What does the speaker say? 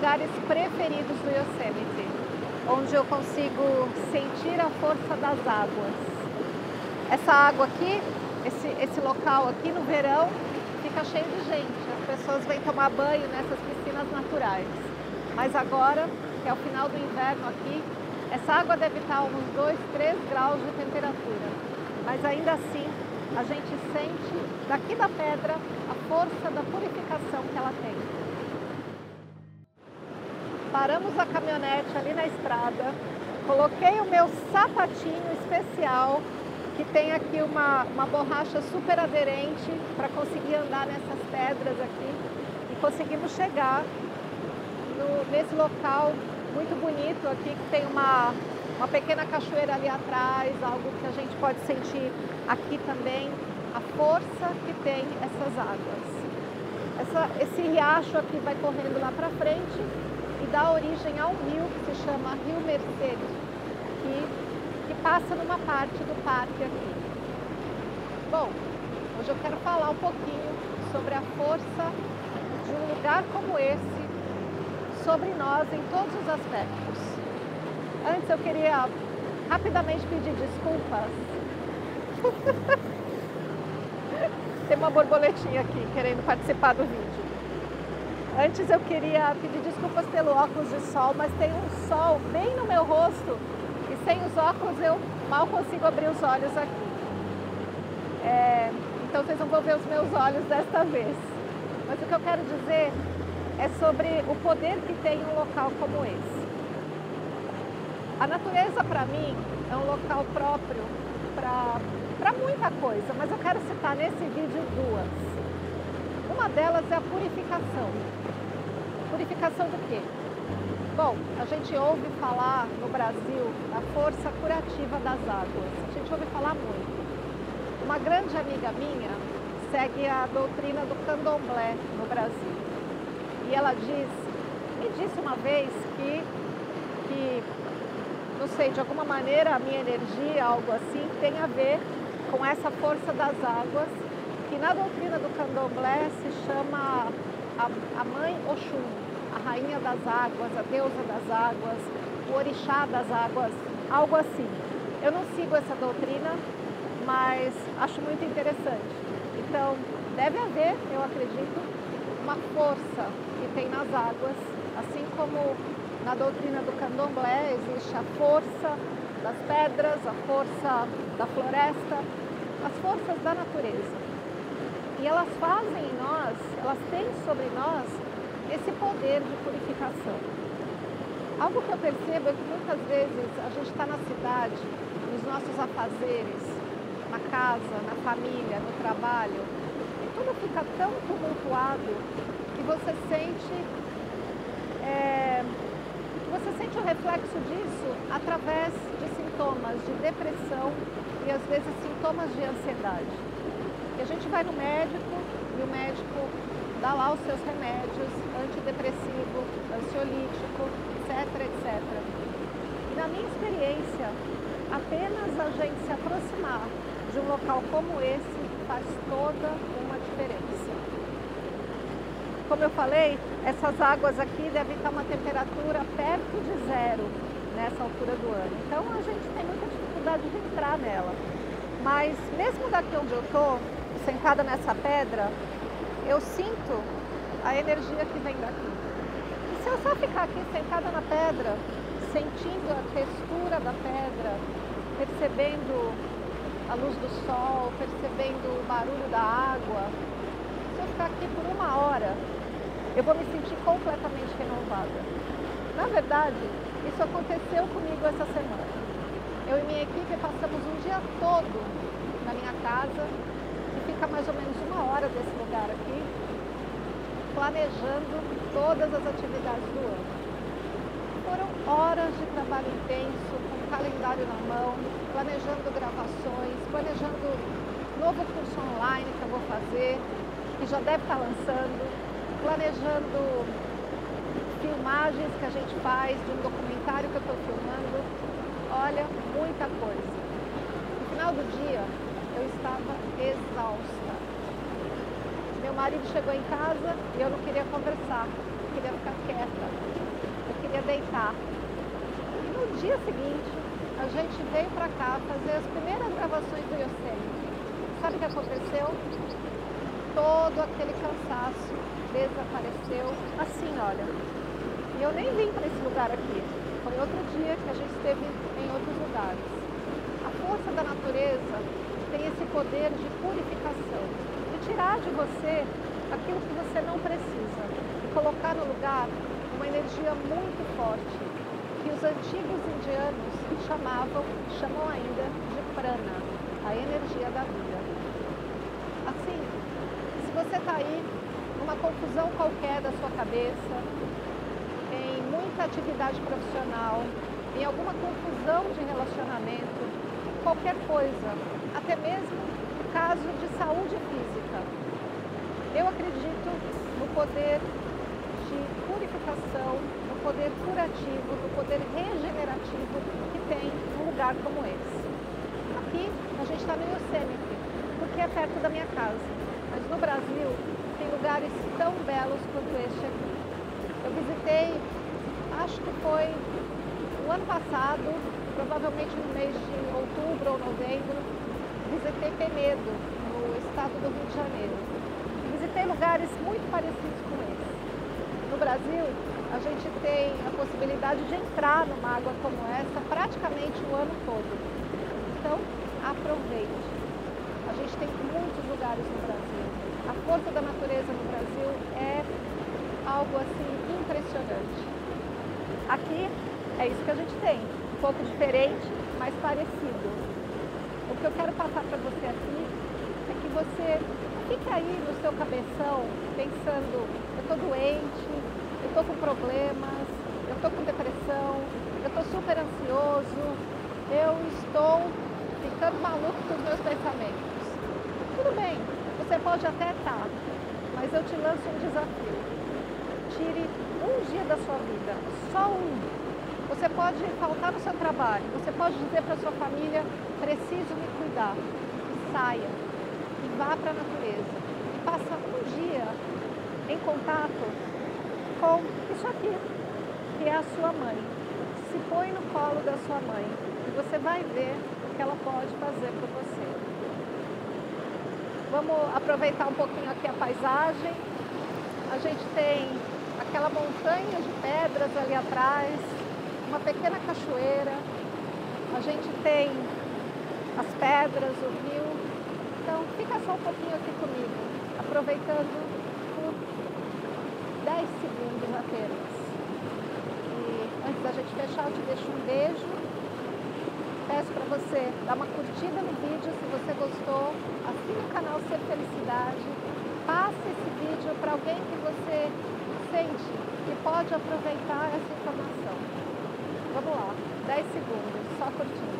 Lugares preferidos do Yosemite, onde eu consigo sentir a força das águas. Essa água aqui, esse, esse local aqui no verão, fica cheio de gente. As pessoas vêm tomar banho nessas piscinas naturais. Mas agora, que é o final do inverno aqui, essa água deve estar uns 2, 3 graus de temperatura. Mas ainda assim, a gente sente daqui da pedra a força da purificação que ela tem. Paramos a caminhonete ali na estrada, coloquei o meu sapatinho especial, que tem aqui uma, uma borracha super aderente para conseguir andar nessas pedras aqui e conseguimos chegar no, nesse local muito bonito aqui, que tem uma, uma pequena cachoeira ali atrás, algo que a gente pode sentir aqui também, a força que tem essas águas. Essa, esse riacho aqui vai correndo lá para frente e dá origem a um rio que se chama Rio Mercedes, que, que passa numa parte do parque aqui. Bom, hoje eu quero falar um pouquinho sobre a força de um lugar como esse sobre nós em todos os aspectos. Antes eu queria rapidamente pedir desculpas. Tem uma borboletinha aqui querendo participar do vídeo. Antes eu queria pedir desculpas pelo óculos de sol, mas tem um sol bem no meu rosto e sem os óculos eu mal consigo abrir os olhos aqui. É, então vocês não vão ver os meus olhos desta vez. Mas o que eu quero dizer é sobre o poder que tem um local como esse. A natureza, para mim, é um local próprio para muita coisa, mas eu quero citar nesse vídeo duas. Uma delas é a purificação. Purificação do quê? Bom, a gente ouve falar no Brasil da força curativa das águas. A gente ouve falar muito. Uma grande amiga minha segue a doutrina do candomblé no Brasil. E ela diz, me disse uma vez que, que, não sei, de alguma maneira a minha energia, algo assim, tem a ver com essa força das águas, que na doutrina do candomblé se chama a, a mãe Oxum, a rainha das águas, a deusa das águas, o orixá das águas, algo assim. Eu não sigo essa doutrina, mas acho muito interessante. Então, deve haver, eu acredito, uma força que tem nas águas, assim como na doutrina do candomblé existe a força das pedras, a força da floresta, as forças da natureza. E elas fazem em nós, elas têm sobre nós esse poder de purificação. Algo que eu percebo é que muitas vezes a gente está na cidade, nos nossos afazeres, na casa, na família, no trabalho, tudo fica tão tumultuado que você sente é, você sente o reflexo disso através de sintomas de depressão e às vezes sintomas de ansiedade. E a gente vai no médico e o médico dá lá os seus remédios, antidepressivo, ansiolítico, etc, etc. E na minha experiência, apenas a gente se aproximar de um local como esse faz toda uma diferença. Como eu falei, essas águas aqui devem estar uma temperatura perto de zero nessa altura do ano. Então a gente tem muita dificuldade de entrar nela. Mas mesmo daqui onde eu estou, sentada nessa pedra, eu sinto a energia que vem daqui. E se eu só ficar aqui sentada na pedra, sentindo a textura da pedra, percebendo a luz do sol, percebendo o barulho da água. Se eu ficar aqui por uma hora, eu vou me sentir completamente renovada. Na verdade, isso aconteceu comigo essa semana. Eu e minha equipe passamos um dia todo na minha casa, fica mais ou menos uma hora desse lugar aqui, planejando todas as atividades do ano. foram horas de trabalho intenso, com calendário na mão, planejando gravações, planejando novo curso online que eu vou fazer, que já deve estar lançando, planejando filmagens que a gente faz de um documentário que eu estou filmando. Olha, muita coisa. No final do dia, estava exausta. Meu marido chegou em casa e eu não queria conversar, eu queria ficar quieta, eu queria deitar. E no dia seguinte, a gente veio para cá fazer as primeiras gravações do Yosemite. Sabe o que aconteceu? Todo aquele cansaço desapareceu assim, olha. E eu nem vim para esse lugar aqui. Foi outro dia que a gente esteve em outros lugares. A força da natureza tem esse poder de purificação, de tirar de você aquilo que você não precisa e colocar no lugar uma energia muito forte que os antigos indianos chamavam, chamam ainda de prana, a energia da vida. Assim, se você está aí numa confusão qualquer da sua cabeça, em muita atividade profissional, em alguma confusão de relacionamento, qualquer coisa, até mesmo caso de saúde física. Eu acredito no poder de purificação, no poder curativo, no poder regenerativo que tem um lugar como esse. Aqui a gente está no Yosemite, porque é perto da minha casa. Mas no Brasil tem lugares tão belos quanto este aqui. Eu visitei, acho que foi o ano passado, provavelmente no mês de outubro ou novembro, visitei Penedo, no estado do Rio de Janeiro. Visitei lugares muito parecidos com esse. No Brasil, a gente tem a possibilidade de entrar numa água como essa praticamente o ano todo. Então, aproveite. A gente tem muitos lugares no Brasil. A força da natureza no Brasil é algo assim impressionante. Aqui é isso que a gente tem, um pouco diferente, mas parecido. O que eu quero passar para você aqui é que você fique aí no seu cabeção pensando, eu estou doente, eu estou com problemas, eu estou com depressão, eu estou super ansioso, eu estou ficando maluco com os meus pensamentos. Tudo bem, você pode até estar, mas eu te lanço um desafio. Tire um dia da sua vida, só um. Você pode faltar no seu trabalho, você pode dizer para sua família, preciso me cuidar. E saia e vá para a natureza. E passa um dia em contato com isso aqui, que é a sua mãe. Se põe no colo da sua mãe e você vai ver o que ela pode fazer por você. Vamos aproveitar um pouquinho aqui a paisagem. A gente tem aquela montanha de pedras ali atrás, uma pequena cachoeira. A gente tem as pedras, o rio. Então fica só um pouquinho aqui comigo, aproveitando por 10 segundos apenas. E antes da gente fechar, eu te deixo um beijo. Peço para você dar uma curtida no vídeo se você gostou. Assine o canal Ser Felicidade. Passe esse vídeo para alguém que você sente que pode aproveitar essa informação. Vamos lá, 10 segundos, só curtindo.